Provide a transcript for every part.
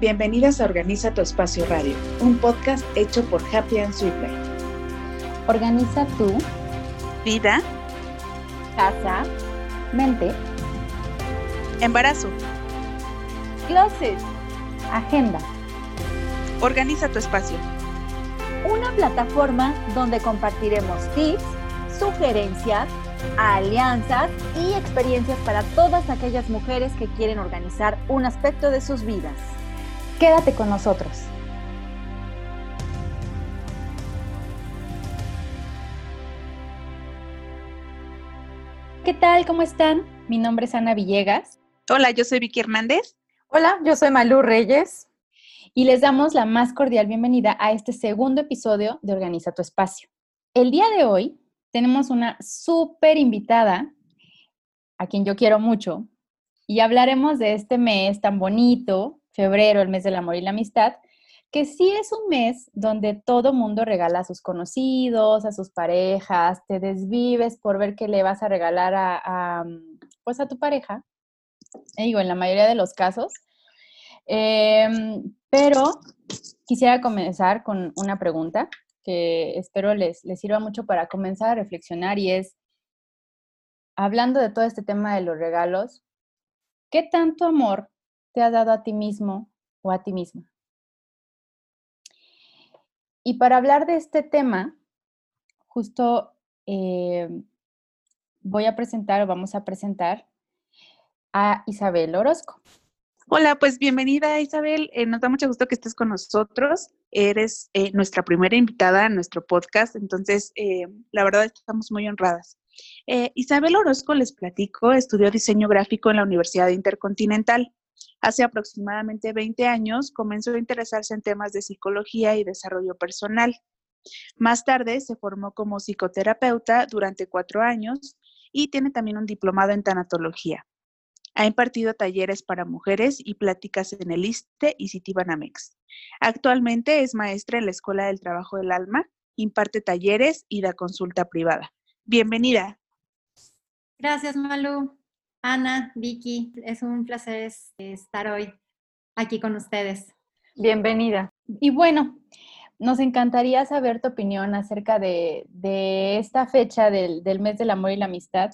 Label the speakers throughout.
Speaker 1: Bienvenidas a Organiza tu Espacio Radio, un podcast hecho por Happy and Sweet
Speaker 2: Organiza tu
Speaker 1: vida,
Speaker 2: casa, mente,
Speaker 1: embarazo,
Speaker 2: closet, agenda.
Speaker 1: Organiza tu espacio.
Speaker 2: Una plataforma donde compartiremos tips, sugerencias, alianzas y experiencias para todas aquellas mujeres que quieren organizar un aspecto de sus vidas. Quédate con nosotros. ¿Qué tal? ¿Cómo están? Mi nombre es Ana Villegas.
Speaker 1: Hola, yo soy Vicky Hernández.
Speaker 3: Hola, yo soy Malú Reyes.
Speaker 2: Y les damos la más cordial bienvenida a este segundo episodio de Organiza tu Espacio. El día de hoy tenemos una súper invitada, a quien yo quiero mucho, y hablaremos de este mes tan bonito, febrero, el mes del amor y la amistad, que sí es un mes donde todo mundo regala a sus conocidos, a sus parejas, te desvives por ver qué le vas a regalar a, pues a tu pareja, eh, digo, en la mayoría de los casos. Em, pero quisiera comenzar con una pregunta que espero les, les sirva mucho para comenzar a reflexionar y es, hablando de todo este tema de los regalos, ¿qué tanto amor te has dado a ti mismo o a ti misma? Y para hablar de este tema, justo eh, voy a presentar o vamos a presentar a Isabel Orozco.
Speaker 1: Hola, pues bienvenida Isabel. Eh, nos da mucho gusto que estés con nosotros. Eres eh, nuestra primera invitada a nuestro podcast, entonces la verdad estamos muy honradas. Isabel Orozco, les platico, estudió diseño gráfico en la Universidad Intercontinental. Hace aproximadamente 20 años comenzó a interesarse en temas de psicología y desarrollo personal. Más tarde se formó como psicoterapeuta durante cuatro años y tiene también un diplomado en tanatología. Ha impartido talleres para mujeres y pláticas en el ISTE y Citibanamex. Actualmente es maestra en la Escuela del Trabajo del Alma, imparte talleres y da consulta privada. Bienvenida.
Speaker 3: Gracias, Malu. Ana, Vicky, es un placer estar hoy aquí con ustedes.
Speaker 2: Bienvenida. Y bueno, nos encantaría saber tu opinión acerca de, esta fecha del, mes del amor y la amistad,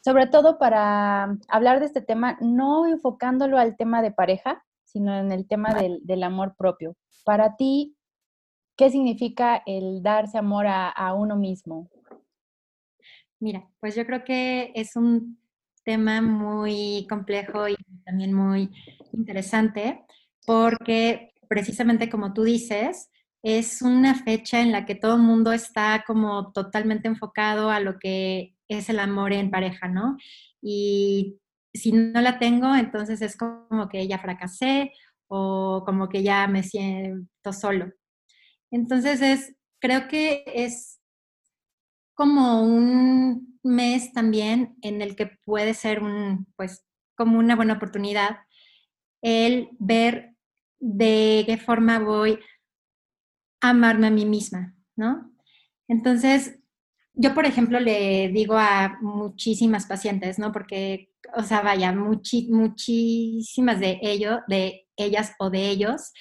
Speaker 2: sobre todo para hablar de este tema, no enfocándolo al tema de pareja, sino en el tema del, amor propio. Para ti, ¿qué significa el darse amor a uno mismo?
Speaker 3: Mira, pues yo creo que es un tema muy complejo y también muy interesante porque precisamente como tú dices, es una fecha en la que todo el mundo está como totalmente enfocado a lo que es el amor en pareja, ¿no? Y si no la tengo, entonces es como que ya fracasé o como que ya me siento solo. Entonces es, creo que es como un mes también en el que puede ser un, pues, como una buena oportunidad el ver de qué forma voy a amarme a mí misma, ¿no? Entonces, yo, por ejemplo, le digo a muchísimas pacientes, ¿no? Porque, o sea, vaya, muchísimas de ellos, de ellas o de ellos,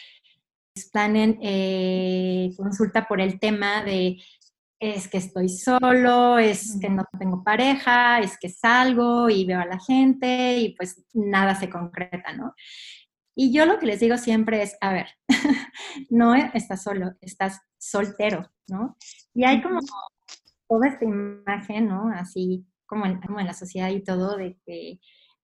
Speaker 3: están en eh, consulta por el tema de es que estoy solo, es que no tengo pareja, es que salgo y veo a la gente y pues nada se concreta, ¿no? Y yo lo que les digo siempre es, a ver, no estás solo, estás soltero, ¿no? Y hay como toda esta imagen, ¿no? Así como en, la sociedad y todo, de que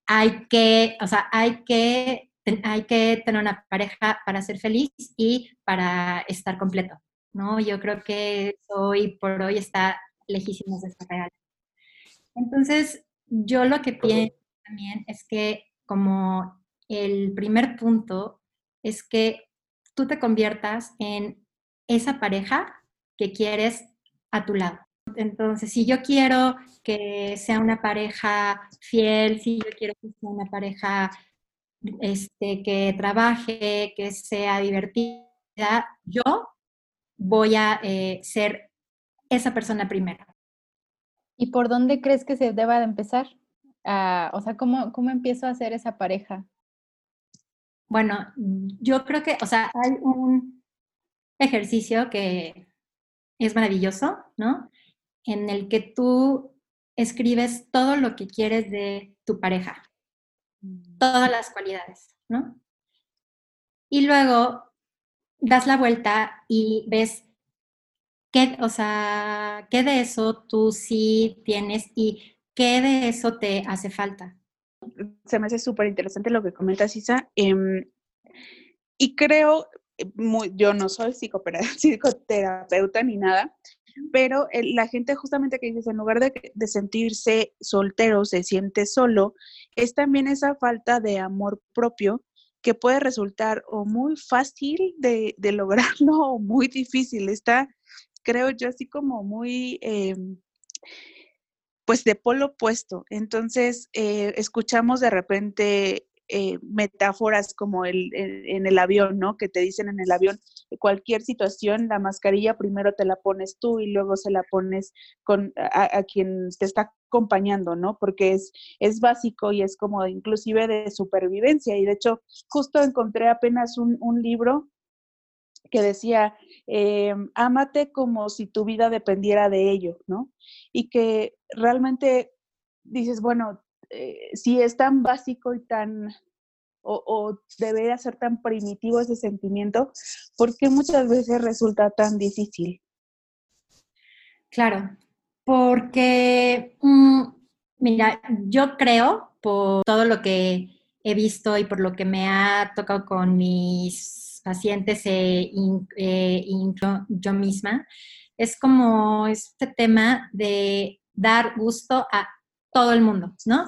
Speaker 3: hay que, o sea, hay que, hay que tener una pareja para ser feliz y para estar completo, ¿no? Yo creo que hoy por hoy está lejísimo de esta real. Entonces, yo lo que pienso también es que como el primer punto es que tú te conviertas en esa pareja que quieres a tu lado. Entonces, si yo quiero que sea una pareja fiel, si yo quiero que sea una pareja este, que trabaje, que sea divertida, yo voy a eh, ser esa persona primero.
Speaker 2: ¿Y por dónde crees que se deba de empezar? Ah, o sea, ¿cómo, ¿cómo empiezo a ser esa pareja?
Speaker 3: Bueno, yo creo que, o sea, hay un ejercicio que es maravilloso, ¿no? En el que tú escribes todo lo que quieres de tu pareja, mm. todas las cualidades, ¿no? Y luego das la vuelta y ves qué, o sea, qué de eso tú sí tienes y qué de eso te hace falta.
Speaker 1: Se me hace súper interesante lo que comentas, Isa. Em, y creo, eh, yo no soy psicoterapeuta ni nada, pero la gente justamente que dices, en lugar de, de, sentirse soltero, se siente solo, es también esa falta de amor propio que puede resultar o muy fácil de, de lograrlo o muy difícil. Está, creo yo, así como muy... Em, pues de polo opuesto. Entonces, eh, escuchamos de repente eh, metáforas como el, en el avión, ¿no? Que te dicen en el avión, cualquier situación, la mascarilla primero te la pones tú y luego se la pones con, a, quien te está acompañando, ¿no? Porque es, es básico y es como inclusive de supervivencia. Y de hecho, justo encontré apenas un, libro que decía, eh, ámate como si tu vida dependiera de ello, ¿no? Y que realmente dices, bueno, eh, si es tan básico y tan, o, debería ser tan primitivo ese sentimiento, ¿por qué muchas veces resulta tan difícil?
Speaker 3: Claro, porque, mm, mira, yo creo, por todo lo que he visto y por lo que me ha tocado con mis pacientes e, e yo misma, es como este tema de dar gusto a todo el mundo, ¿no?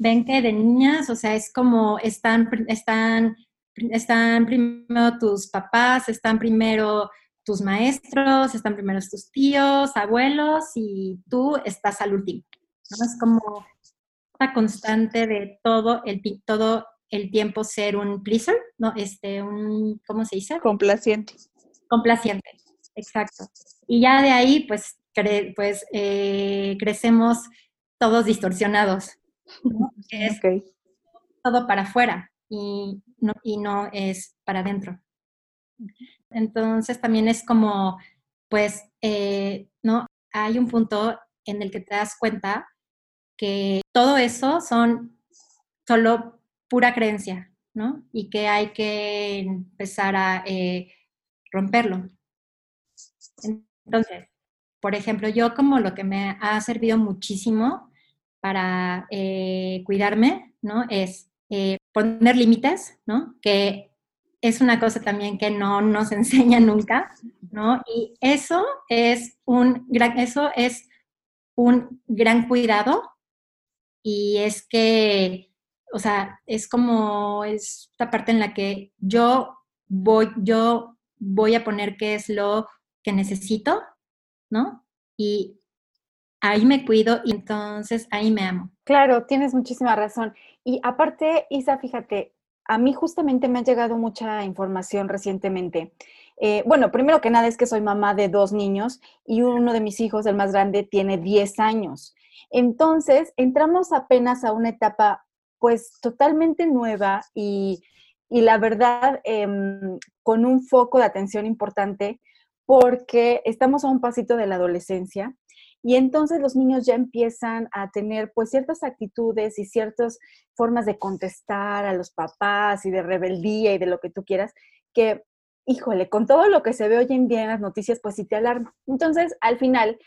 Speaker 3: ven que de niñas, o sea, es como están, están, están primero tus papás, están primero tus maestros, están primero tus tíos, abuelos y tú estás al último. ¿no? Es como una constante de todo el, todo el tiempo ser un pleaser, ¿no? Este, un, ¿cómo se dice?
Speaker 1: Complaciente.
Speaker 3: Complaciente, exacto. Y ya de ahí, pues, pues eh, crecemos todos distorsionados, es todo para afuera y no, y no es para adentro. Entonces también es como, pues, eh, ¿no? Hay un punto en el que te das cuenta que todo eso son solo pura creencia, ¿no? Y que hay que empezar a eh, romperlo. Entonces, por ejemplo, yo como lo que me ha servido muchísimo para eh, cuidarme, ¿no? Es poner límites, ¿no? Que es una cosa también que no nos enseña nunca, ¿no? Y eso es un gran, eso es un gran cuidado y es que, o sea, es como esta parte en la que yo voy, yo voy a poner qué es lo que necesito, ¿no? Y ahí me cuido y entonces ahí me amo.
Speaker 4: Claro, tienes muchísima razón. Y aparte, Isa, fíjate, a mí justamente me ha llegado mucha información recientemente. Eh, bueno, primero que nada es que soy mamá de dos niños y uno de mis hijos, el más grande, tiene 10 años. Entonces, entramos apenas a una etapa pues totalmente nueva y, la verdad em, con un foco de atención importante porque estamos a un pasito de la adolescencia y entonces los niños ya empiezan a tener pues ciertas actitudes y ciertas formas de contestar a los papás y de rebeldía y de lo que tú quieras, que, híjole, con todo lo que se ve hoy en día en las noticias, pues sí te alarma. Entonces, al final,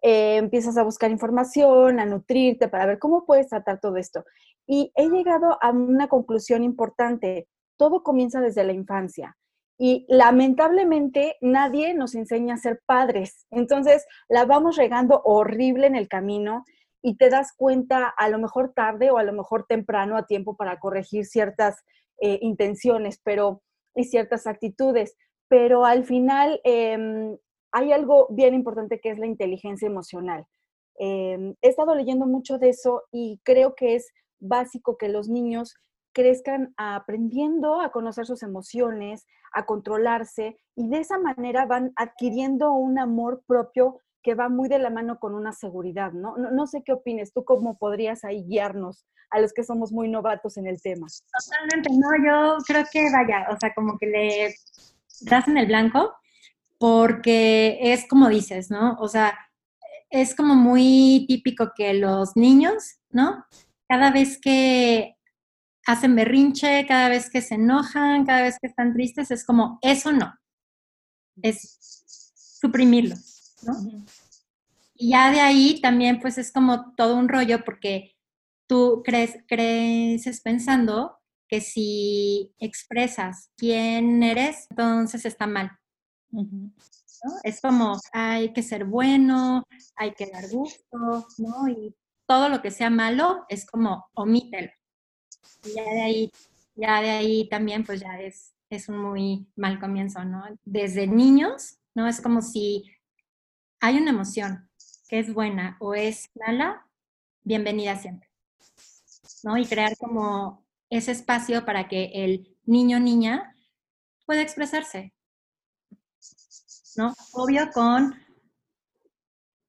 Speaker 4: eh, empiezas a buscar información, a nutrirte para ver cómo puedes tratar todo esto. Y he llegado a una conclusión importante. Todo comienza desde la infancia. Y lamentablemente nadie nos enseña a ser padres. Entonces la vamos regando horrible en el camino y te das cuenta a lo mejor tarde o a lo mejor temprano a tiempo para corregir ciertas eh, intenciones pero, y ciertas actitudes. Pero al final em, hay algo bien importante que es la inteligencia emocional. Em, he estado leyendo mucho de eso y creo que es básico que los niños crezcan aprendiendo a conocer sus emociones, a controlarse y de esa manera van adquiriendo un amor propio que va muy de la mano con una seguridad, ¿no? No, sé qué opines, tú cómo podrías ahí guiarnos a los que somos muy novatos en el tema.
Speaker 3: Totalmente, no, yo creo que vaya, o sea, como que le das en el blanco, porque es como dices, ¿no? O sea, es como muy típico que los niños, ¿no? Cada vez que hacen berrinche, cada vez que se enojan, cada vez que están tristes, es como, eso no. Es suprimirlo, ¿no? Y ya de ahí también, pues es como todo un rollo porque tú crees, creces pensando que si expresas quién eres, entonces está mal. Es como, hay que ser bueno, hay que dar gusto, ¿no? Y todo lo que sea malo es como, omítelo. Y ya de ahí, ya de ahí también, pues ya es, es un muy mal comienzo, ¿no? Desde niños, ¿no? Es como si hay una emoción que es buena o es mala, bienvenida siempre, ¿no? Y crear como ese espacio para que el niño niña pueda expresarse, ¿no? Obvio con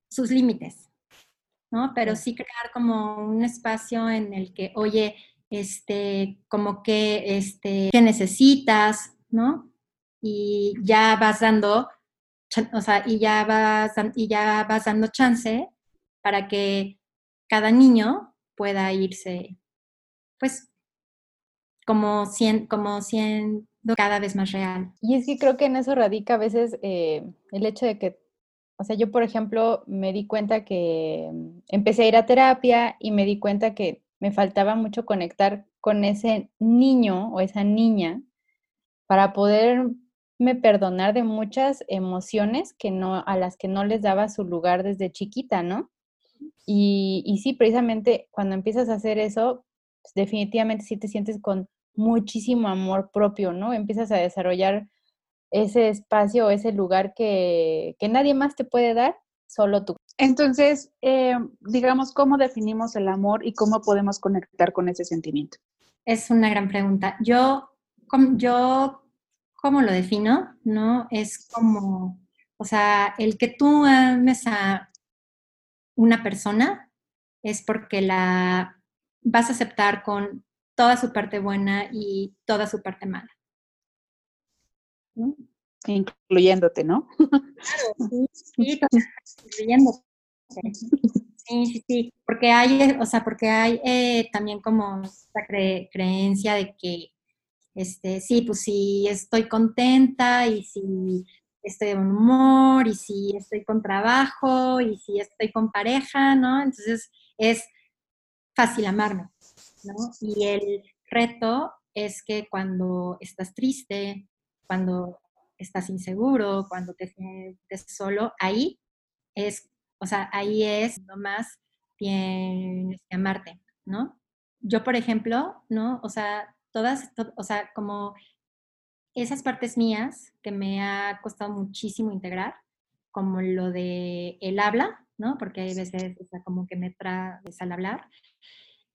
Speaker 3: sus límites, ¿no? Pero sí crear como un espacio en el que, oye, este, como que, este, ¿qué necesitas? ¿No? Y ya vas dando, o sea, y ya vas, y ya vas dando chance para que cada niño pueda irse, pues, como, como siendo cada vez más real.
Speaker 2: Y es que creo que en eso radica a veces eh, el hecho de que, o sea, yo, por ejemplo, me di cuenta que empecé a ir a terapia y me di cuenta que me faltaba mucho conectar con ese niño o esa niña para poderme perdonar de muchas emociones que no, a las que no les daba su lugar desde chiquita, ¿no? Y, y sí, precisamente cuando empiezas a hacer eso, pues, definitivamente sí te sientes con muchísimo amor propio, ¿no? Empiezas a desarrollar ese espacio, ese lugar que, que nadie más te puede dar, solo tú.
Speaker 1: Entonces, eh, digamos, ¿cómo definimos el amor y cómo podemos conectar con ese sentimiento?
Speaker 3: Es una gran pregunta. Yo, yo ¿cómo lo defino? ¿No? Es como, o sea, el que tú ames a una persona es porque la vas a aceptar con toda su parte buena y toda su parte mala.
Speaker 1: Incluyéndote, ¿no?
Speaker 3: Claro, sí, incluyéndote. Sí, sí, sí, porque hay, o sea, porque hay eh, también como esta creencia de que, este, sí, pues si estoy contenta y si estoy de buen humor y si estoy con trabajo y si estoy con pareja, ¿no? Entonces es fácil amarme, ¿no? Y el reto es que cuando estás triste, cuando estás inseguro, cuando te sientes solo, ahí es, o sea, ahí es nomás tienes que amarte, ¿no? Yo, por ejemplo, ¿no? O sea, todas, o sea, como esas partes mías que me ha costado muchísimo integrar, como lo de el habla, ¿no? Porque hay veces, o sea, como que me traes al hablar,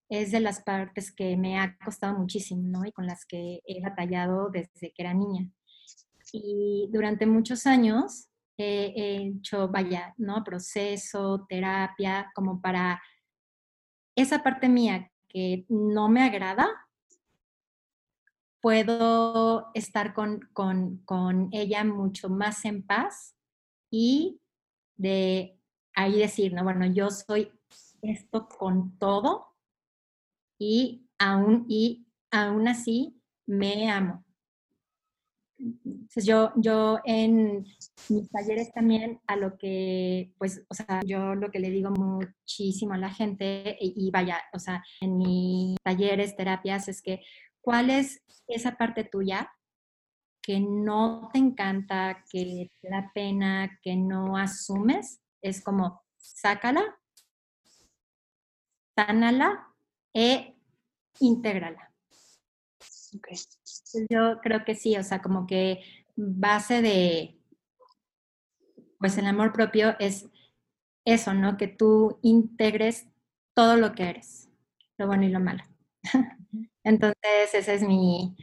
Speaker 3: es de las partes que me ha costado muchísimo, ¿no? Y con las que he batallado desde que era niña. Y durante muchos años he hecho, vaya, ¿no? Proceso, terapia, como para esa parte mía que no me agrada, puedo estar con, con, con ella mucho más en paz y de ahí decir, no, bueno, yo soy esto con todo y aún, y aún así me amo. Yo, yo en mis talleres también a lo que, pues, o sea, yo lo que le digo muchísimo a la gente y, vaya, o sea, en mis talleres, terapias, es que cuál es esa parte tuya que no te encanta, que te da pena, que no asumes, es como sácala, sánala e intégrala. Okay. Yo creo que sí, o sea, como que base de, pues el amor propio es eso, ¿no? Que tú integres todo lo que eres, lo bueno y lo malo. Entonces, ese es mi,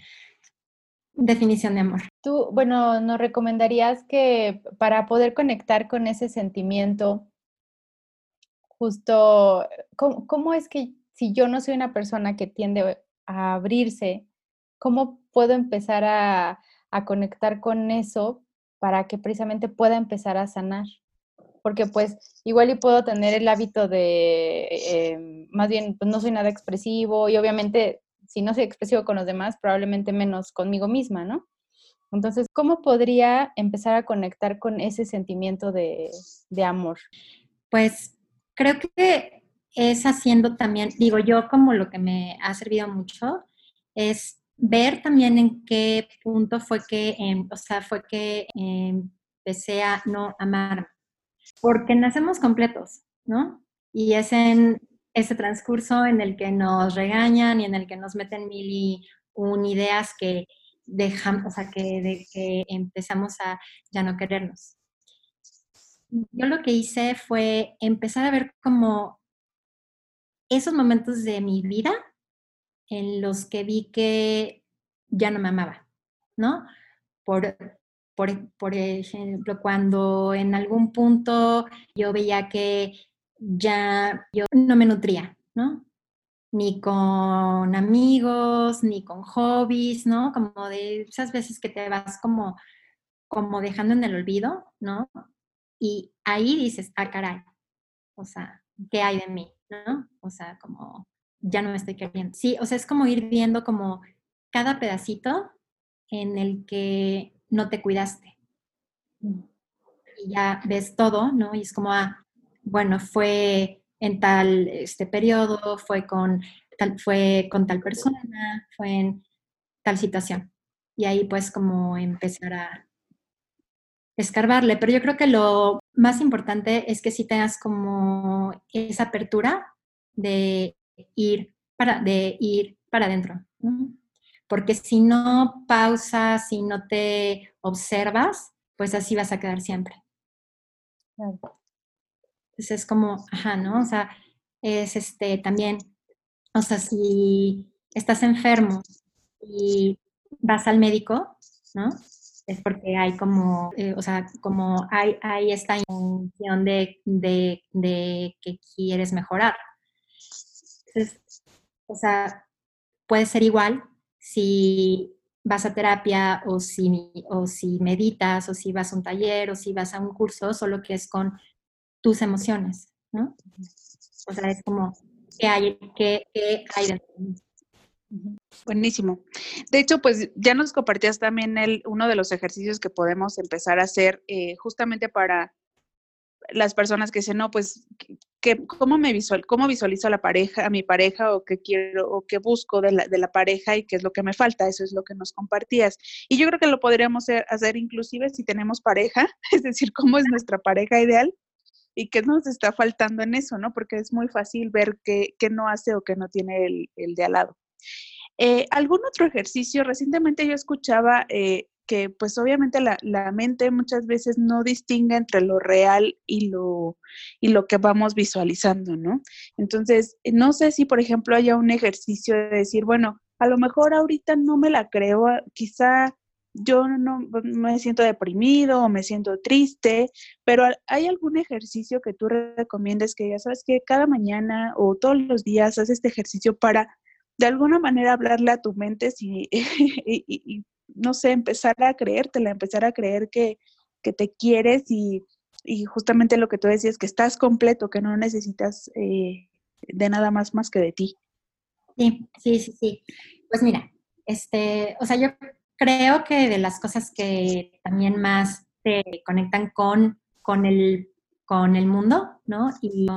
Speaker 3: definición de amor.
Speaker 2: Tú, bueno, nos recomendarías que para poder conectar con ese sentimiento, justo, ¿cómo, es que si yo no soy una persona que tiende a abrirse, cómo puedo empezar a, conectar con eso para que precisamente pueda empezar a sanar? Porque pues igual y puedo tener el hábito de, em, más bien, pues no soy nada expresivo y obviamente si no soy expresivo con los demás, probablemente menos conmigo misma, ¿no? Entonces, ¿cómo podría empezar a conectar con ese sentimiento de, de amor?
Speaker 3: Pues creo que es haciendo también, digo yo, como lo que me ha servido mucho, es ver también en qué punto fue que, em, o sea, fue que empecé a no amar, porque nacemos completos, ¿no? Y es en ese transcurso en el que nos regañan y en el que nos meten mil y un ideas que dejan, o sea, que, de, que empezamos a ya no querernos. Yo lo que hice fue empezar a ver como esos momentos de mi vida en los que vi que ya no me amaba, ¿no? Por, por, por, ejemplo, cuando en algún punto yo veía que ya yo no me nutría, ¿no? Ni con amigos, ni con hobbies, ¿no? Como de esas veces que te vas como, como dejando en el olvido, ¿no? Y ahí dices, ah, caray, o sea, ¿qué hay de mí? ¿no? O sea, como ya no me estoy queriendo. Sí, o sea, es como ir viendo como cada pedacito en el que no te cuidaste. Y ya ves todo, ¿no? Y es como, ah, bueno, fue en tal este periodo, fue con tal, fue con tal persona, fue en tal situación. Y ahí pues como empezar a escarbarle. Pero yo creo que lo más importante es que si tengas como esa apertura de ir para, de ir para adentro. Porque si no pausas, si no te observas, pues así vas a quedar siempre. Entonces es como, ajá, ¿no? O sea, es este también, o sea, si estás enfermo y vas al médico, ¿no? es porque hay como, eh, o sea, como hay, hay esta intención de, de, de, que quieres mejorar. Entonces, o sea, puede ser igual si vas a terapia o si, o si meditas o si vas a un taller o si vas a un curso, solo que es con tus emociones, ¿no? O sea, es como, ¿qué hay, qué, qué hay dentro de
Speaker 1: Buenísimo. De hecho, pues ya nos compartías también el, uno de los ejercicios que podemos empezar a hacer eh, justamente para las personas que dicen, no, pues, que, ¿cómo, me visual, ¿cómo visualizo a la pareja, a mi pareja, o qué quiero, o qué busco de la, de la pareja y qué es lo que me falta? Eso es lo que nos compartías. Y yo creo que lo podríamos hacer inclusive si tenemos pareja, es decir, cómo es nuestra pareja ideal y qué nos está faltando en eso, ¿no? Porque es muy fácil ver qué, qué no hace o qué no tiene el, el de al lado. Eh, ¿Algún otro ejercicio? Recientemente yo escuchaba eh, que pues obviamente la, la, mente muchas veces no distingue entre lo real y lo, y lo que vamos visualizando, ¿no? Entonces, no sé si por ejemplo haya un ejercicio de decir, bueno, a lo mejor ahorita no me la creo, quizá yo no me siento deprimido o me siento triste, pero ¿hay algún ejercicio que tú recomiendes que ya sabes que cada mañana o todos los días haces este ejercicio para de alguna manera hablarle a tu mente y, no sé, empezar a creértela, empezar a creer que, que te quieres y, justamente lo que tú decías, que estás completo, que no necesitas eh, de nada más más que de ti.
Speaker 3: Sí, sí, sí, sí. Pues mira, este, o sea, yo creo que de las cosas que también más te conectan con, con, el, con el mundo, ¿no? Y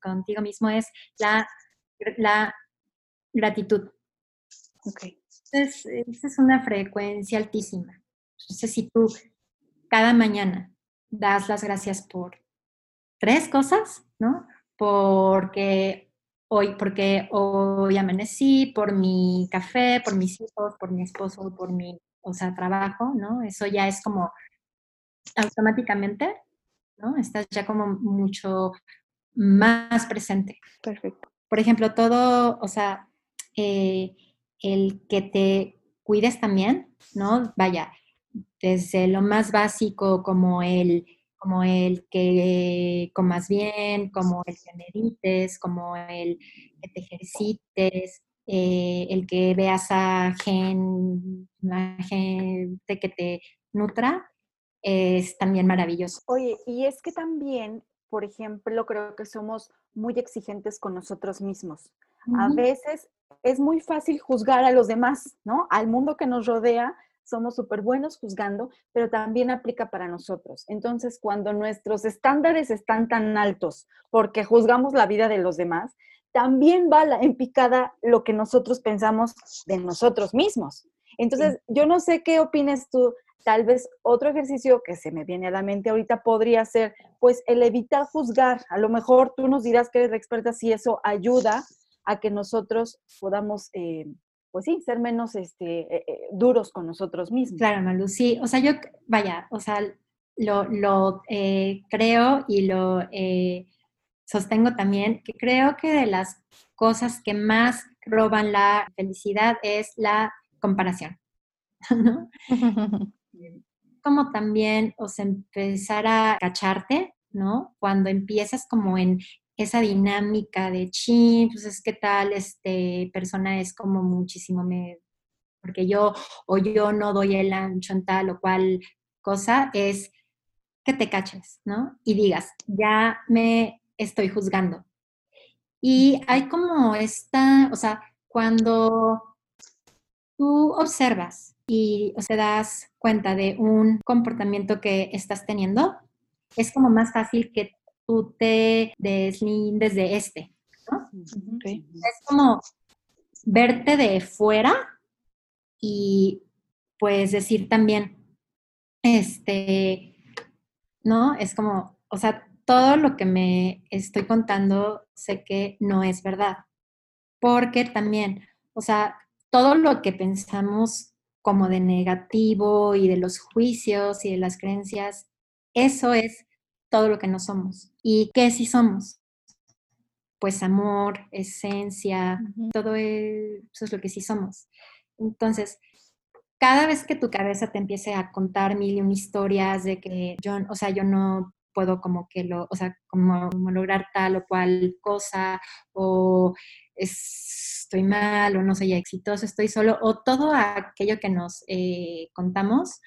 Speaker 3: contigo mismo es la, la gratitud.
Speaker 1: Ok.
Speaker 3: Entonces, esa es una frecuencia altísima. Entonces, si tú cada mañana das las gracias por tres cosas, ¿no? Porque hoy, porque hoy amanecí, por mi café, por mis hijos, por mi esposo, por mi, o sea, trabajo, ¿no? Eso ya es como automáticamente, ¿no? Estás ya como mucho más presente.
Speaker 1: Perfecto.
Speaker 3: Por ejemplo, todo, o sea, eh, el que te cuides también, ¿no? Vaya, desde lo más básico como el, como el que comas bien, como el que medites, como el que te ejercites, eh, el que veas a gen, gente que te nutra, es también maravilloso.
Speaker 4: Oye, y es que también, por ejemplo, creo que somos muy exigentes con nosotros mismos. A veces es muy fácil juzgar a los demás, ¿no? Al mundo que nos rodea, somos súper buenos juzgando, pero también aplica para nosotros. Entonces, cuando nuestros estándares están tan altos porque juzgamos la vida de los demás, también va en picada lo que nosotros pensamos de nosotros mismos. Entonces, yo no sé qué opines tú. Tal vez otro ejercicio que se me viene a la mente ahorita podría ser, pues, el evitar juzgar. A lo mejor tú nos dirás que eres experta si eso ayuda a que nosotros podamos, eh, pues sí, ser menos este, eh, eh, duros con nosotros mismos.
Speaker 3: Claro, Malu, sí. O sea, yo, vaya, o sea, lo, lo creo y lo sostengo también, que creo que de las cosas que más roban la felicidad es la comparación, ¿no? como también, o sea, empezar a cacharte, ¿no? Cuando empiezas como en esa dinámica de chin, pues es que tal, este persona es como muchísimo me, porque yo o yo no doy el ancho en tal o cual cosa, es que te caches, ¿no? Y digas, ya me estoy juzgando. Y hay como esta, o sea, cuando tú observas y te das cuenta de un comportamiento que estás teniendo, es como más fácil que tú te deslindes de este, ¿no? Es como verte de fuera y pues decir también, este, ¿no? Es como, o sea, todo lo que me estoy contando sé que no es verdad, porque también, o sea, todo lo que pensamos como de negativo y de los juicios y de las creencias, eso es todo lo que no somos. ¿Y qué sí somos? Pues amor, esencia, todo eso es lo que sí somos. Entonces, cada vez que tu cabeza te empiece a contar mil y un historias de que yo, o sea, yo no puedo como que lo, o sea, como, lograr tal o cual cosa, o estoy mal, o no soy exitoso, estoy solo, o todo aquello que nos eh, contamos,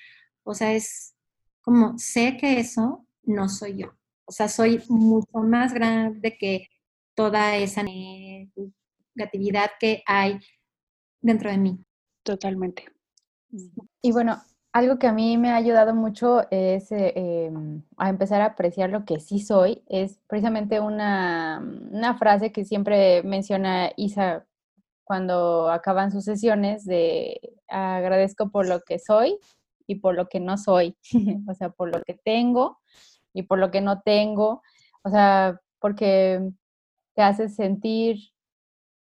Speaker 3: o sea, es como sé que eso no soy yo. O sea, soy mucho más grande que toda esa negatividad que hay dentro de mí.
Speaker 1: Totalmente.
Speaker 2: Y bueno, algo que a mí me ha ayudado mucho es eh, em, a empezar a apreciar lo que sí soy. Es precisamente una, una frase que siempre menciona Isa cuando acaban sus sesiones de agradezco por lo que soy y por lo que no soy, o sea, por lo que tengo y por lo que no tengo, o sea, porque te hace sentir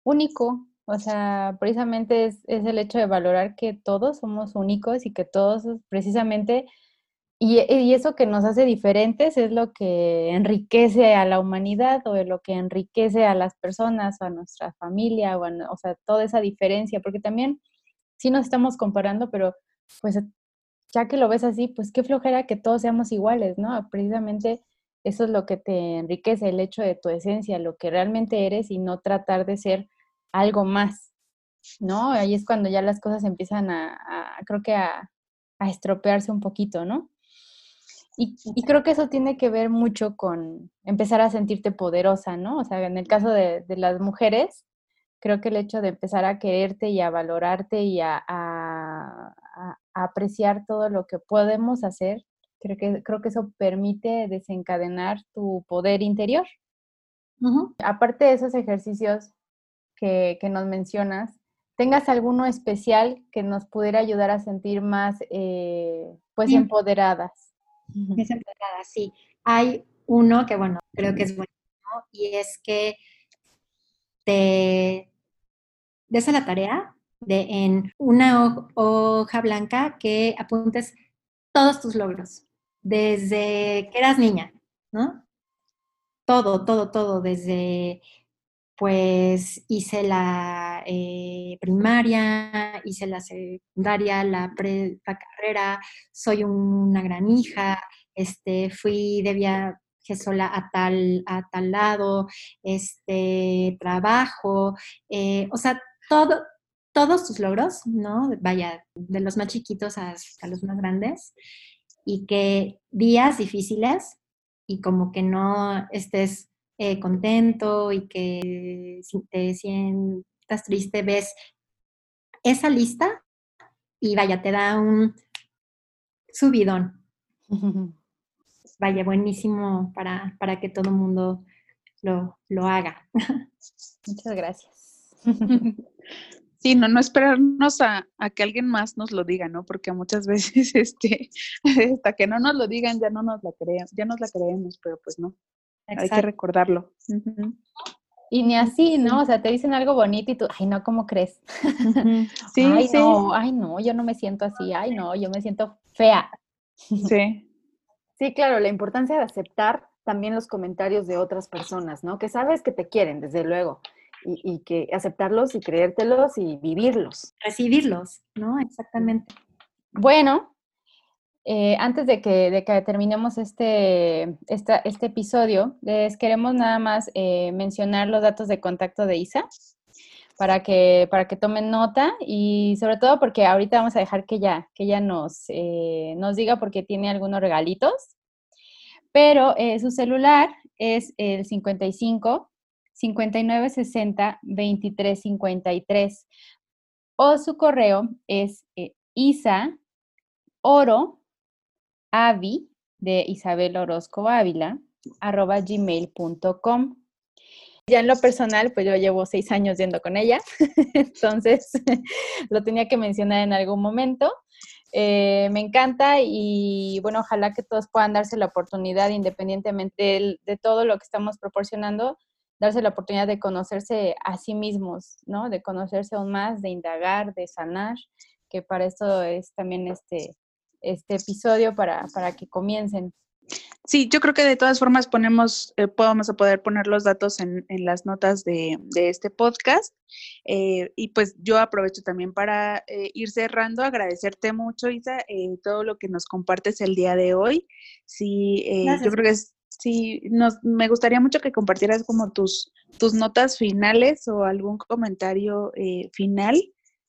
Speaker 2: único, o sea, precisamente es, el hecho de valorar que todos somos únicos y que todos precisamente, y, y, eso que nos hace diferentes es lo que enriquece a la humanidad o lo que enriquece a las personas o a nuestra familia, o, o sea, toda esa diferencia, porque también sí nos estamos comparando, pero pues ya que lo ves así, pues qué flojera que todos seamos iguales, ¿no? Precisamente eso es lo que te enriquece, el hecho de tu esencia, lo que realmente eres y no tratar de ser algo más, ¿no? Ahí es cuando ya las cosas empiezan a, creo que a, estropearse un poquito, ¿no? Y, creo que eso tiene que ver mucho con empezar a sentirte poderosa, ¿no? O sea, en el caso de, las mujeres, creo que el hecho de empezar a quererte y a valorarte y a, apreciar todo lo que podemos hacer, creo que, creo que eso permite desencadenar tu poder interior. Aparte de esos ejercicios que, nos mencionas, ¿tengas alguno especial que nos pudiera ayudar a sentir más eh, pues empoderadas,
Speaker 3: sí. Hay uno que, bueno, creo que es bueno y es que te des a la tarea de en una hoja blanca que apuntes todos tus logros, desde que eras niña, ¿no? Todo, todo, todo, desde pues hice la eh, primaria, hice la secundaria, la, pre, carrera, soy una gran hija, este, fui de viaje sola a tal, a tal lado, este, trabajo, eh, o sea, todo, todos tus logros, ¿no? Vaya, de los más chiquitos hasta los más grandes, y que días difíciles y como que no estés eh, contento y que si te sientas triste, ves esa lista y vaya, te da un subidón. Vaya, buenísimo para, para que todo el mundo lo, lo haga.
Speaker 2: Muchas gracias.
Speaker 1: Sí, no, no esperarnos a, a, que alguien más nos lo diga, ¿no? Porque muchas veces, este, hasta que no nos lo digan, ya no nos la creemos, ya nos la creemos, pero pues no. Hay que recordarlo.
Speaker 2: Y ni así, ¿no? O sea, te dicen algo bonito y tú, ay, no, ¿cómo crees?
Speaker 1: Sí,
Speaker 2: ay,
Speaker 1: sí.
Speaker 2: no, ay, no, yo no me siento así, ay, no, yo me siento fea.
Speaker 1: Sí.
Speaker 4: Sí, claro, la importancia de aceptar también los comentarios de otras personas, ¿no? Que sabes que te quieren, desde luego, y, y que aceptarlos y creértelos y vivirlos.
Speaker 3: Recibirlos, ¿no? Exactamente.
Speaker 2: Bueno, eh, antes de que, de que, terminemos este, esta, este episodio, les queremos nada más eh, mencionar los datos de contacto de Isa para que, para que tomen nota y sobre todo porque ahorita vamos a dejar que ella, que ella nos, eh, nos diga porque tiene algunos regalitos. Pero su celular es el 55 59 60 23 53 o su correo es isa oro avi de Isabel Orozco Ávila, gmail.com. Ya en lo personal, pues yo llevo seis años yendo con ella, entonces lo tenía que mencionar en algún momento. Eh, me encanta y bueno, ojalá que todos puedan darse la oportunidad, independientemente de, de, todo lo que estamos proporcionando, darse la oportunidad de conocerse a sí mismos, ¿no? De conocerse aún más, de indagar, de sanar, que para eso es también este, este episodio para, para que comiencen.
Speaker 1: Sí, yo creo que de todas formas ponemos, eh, podemos poder poner los datos en, en las notas de, de este podcast. Eh, y pues yo aprovecho también para eh, ir cerrando, agradecerte mucho, Isa, eh, todo lo que nos compartes el día de hoy. Sí, yo creo que es, sí, nos, me gustaría mucho que compartieras como tus, tus notas finales o algún comentario final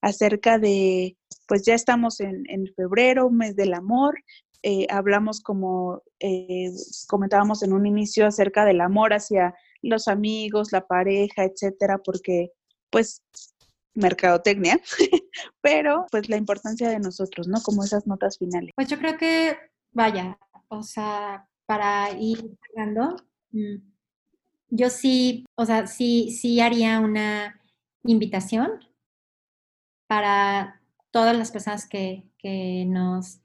Speaker 1: acerca de, pues ya estamos en, en febrero, mes del amor, eh, hablamos como eh, comentábamos en un inicio acerca del amor hacia los amigos, la pareja, etcétera, porque pues mercadotecnia, pero pues la importancia de nosotros, ¿no? Como esas notas finales.
Speaker 3: Pues yo creo que, vaya, o sea, para ir cerrando, mm, yo sí, o sea, sí, sí haría una invitación para todas las personas que, que nos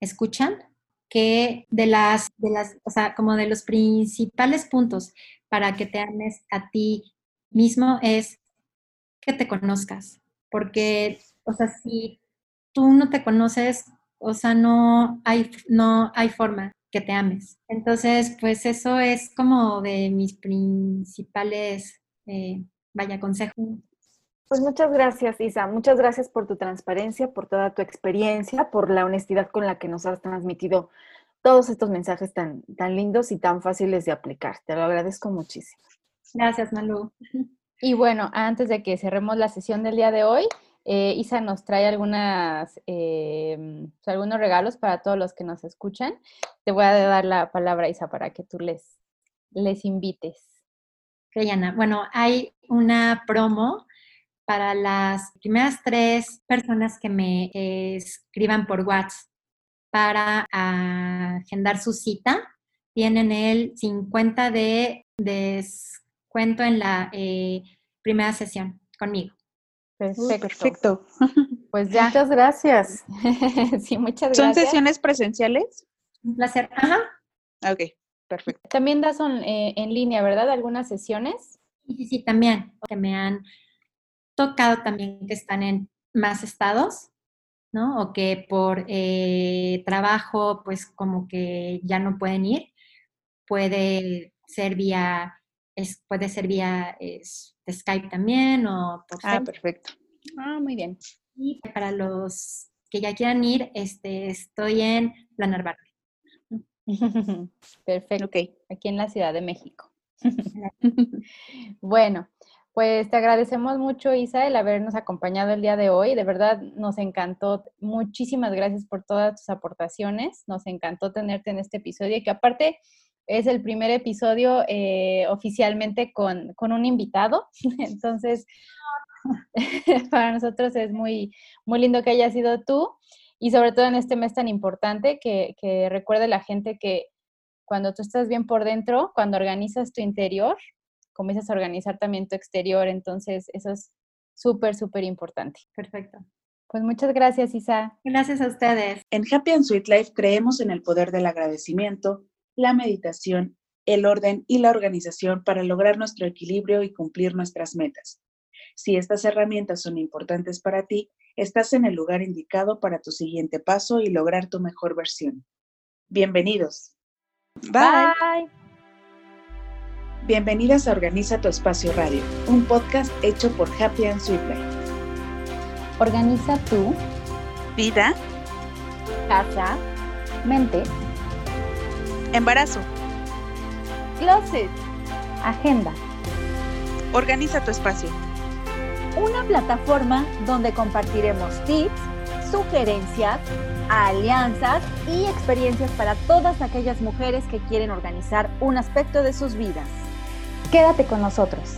Speaker 3: escuchan, que de las, de las, o sea, como de los principales puntos para que te ames a ti mismo es que te conozcas, porque, o sea, si tú no te conoces, o sea, no hay, no hay forma que te ames. Entonces, pues eso es como de mis principales, eh, vaya, consejos.
Speaker 4: Pues muchas gracias, Isa. Muchas gracias por tu transparencia, por toda tu experiencia, por la honestidad con la que nos has transmitido todos estos mensajes tan, tan lindos y tan fáciles de aplicar. Te lo agradezco muchísimo.
Speaker 3: Gracias, Malu.
Speaker 2: Y bueno, antes de que cerremos la sesión del día de hoy, eh, Isa nos trae algunas, eh, algunos regalos para todos los que nos escuchan. Te voy a dar la palabra, Isa, para que tú les, les invites.
Speaker 3: Ok, Ana. Bueno, hay una promo para las primeras tres personas que me escriban por WhatsApp para agendar su cita, tienen el 50 de descuento en la eh, primera sesión conmigo.
Speaker 1: Perfecto. Perfecto.
Speaker 2: Pues ya.
Speaker 4: Muchas gracias.
Speaker 2: sí, muchas gracias.
Speaker 1: ¿Son sesiones presenciales?
Speaker 3: Un placer. Ajá.
Speaker 1: Ok, perfecto.
Speaker 2: También das eh, en línea, ¿verdad? Algunas sesiones.
Speaker 3: Sí, sí, sí, también. Que me han tocado también que están en más estados, ¿no? O que por eh, trabajo, pues como que ya no pueden ir. Puede ser vía es, puede ser vía es, de Skype también o por
Speaker 1: Ah, perfecto.
Speaker 2: Ah, muy bien.
Speaker 3: Y para los que ya quieran ir, este, estoy en Planar Barrio.
Speaker 2: Perfecto.
Speaker 1: Ok.
Speaker 2: Aquí en la Ciudad de México. bueno, pues te agradecemos mucho, Isa, el habernos acompañado el día de hoy. De verdad, nos encantó. Muchísimas gracias por todas tus aportaciones. Nos encantó tenerte en este episodio, que aparte es el primer episodio eh, oficialmente con, con un invitado. Entonces, para nosotros es muy, muy lindo que hayas sido tú y sobre todo en este mes tan importante que, que recuerde la gente que cuando tú estás bien por dentro, cuando organizas tu interior, comienzas a organizar también tu exterior. Entonces, eso es súper, súper importante.
Speaker 3: Perfecto.
Speaker 2: Pues muchas gracias, Isa.
Speaker 3: Gracias a ustedes.
Speaker 1: En Happy and Sweet Life creemos en el poder del agradecimiento, la meditación, el orden y la organización para lograr nuestro equilibrio y cumplir nuestras metas. Si estas herramientas son importantes para ti, estás en el lugar indicado para tu siguiente paso y lograr tu mejor versión. Bienvenidos.
Speaker 2: Bye.
Speaker 1: Bienvenidas a Organiza tu Espacio Radio, un podcast hecho por Happy and Sweet Life.
Speaker 2: Organiza tu
Speaker 1: Vida,
Speaker 4: Casa,
Speaker 2: mente,
Speaker 1: embarazo,
Speaker 4: Closet,
Speaker 2: agenda.
Speaker 1: organiza tu espacio.
Speaker 4: una plataforma donde compartiremos tips, sugerencias, alianzas y experiencias para todas aquellas mujeres que quieren organizar un aspecto de sus vidas.
Speaker 2: Quédate con nosotros.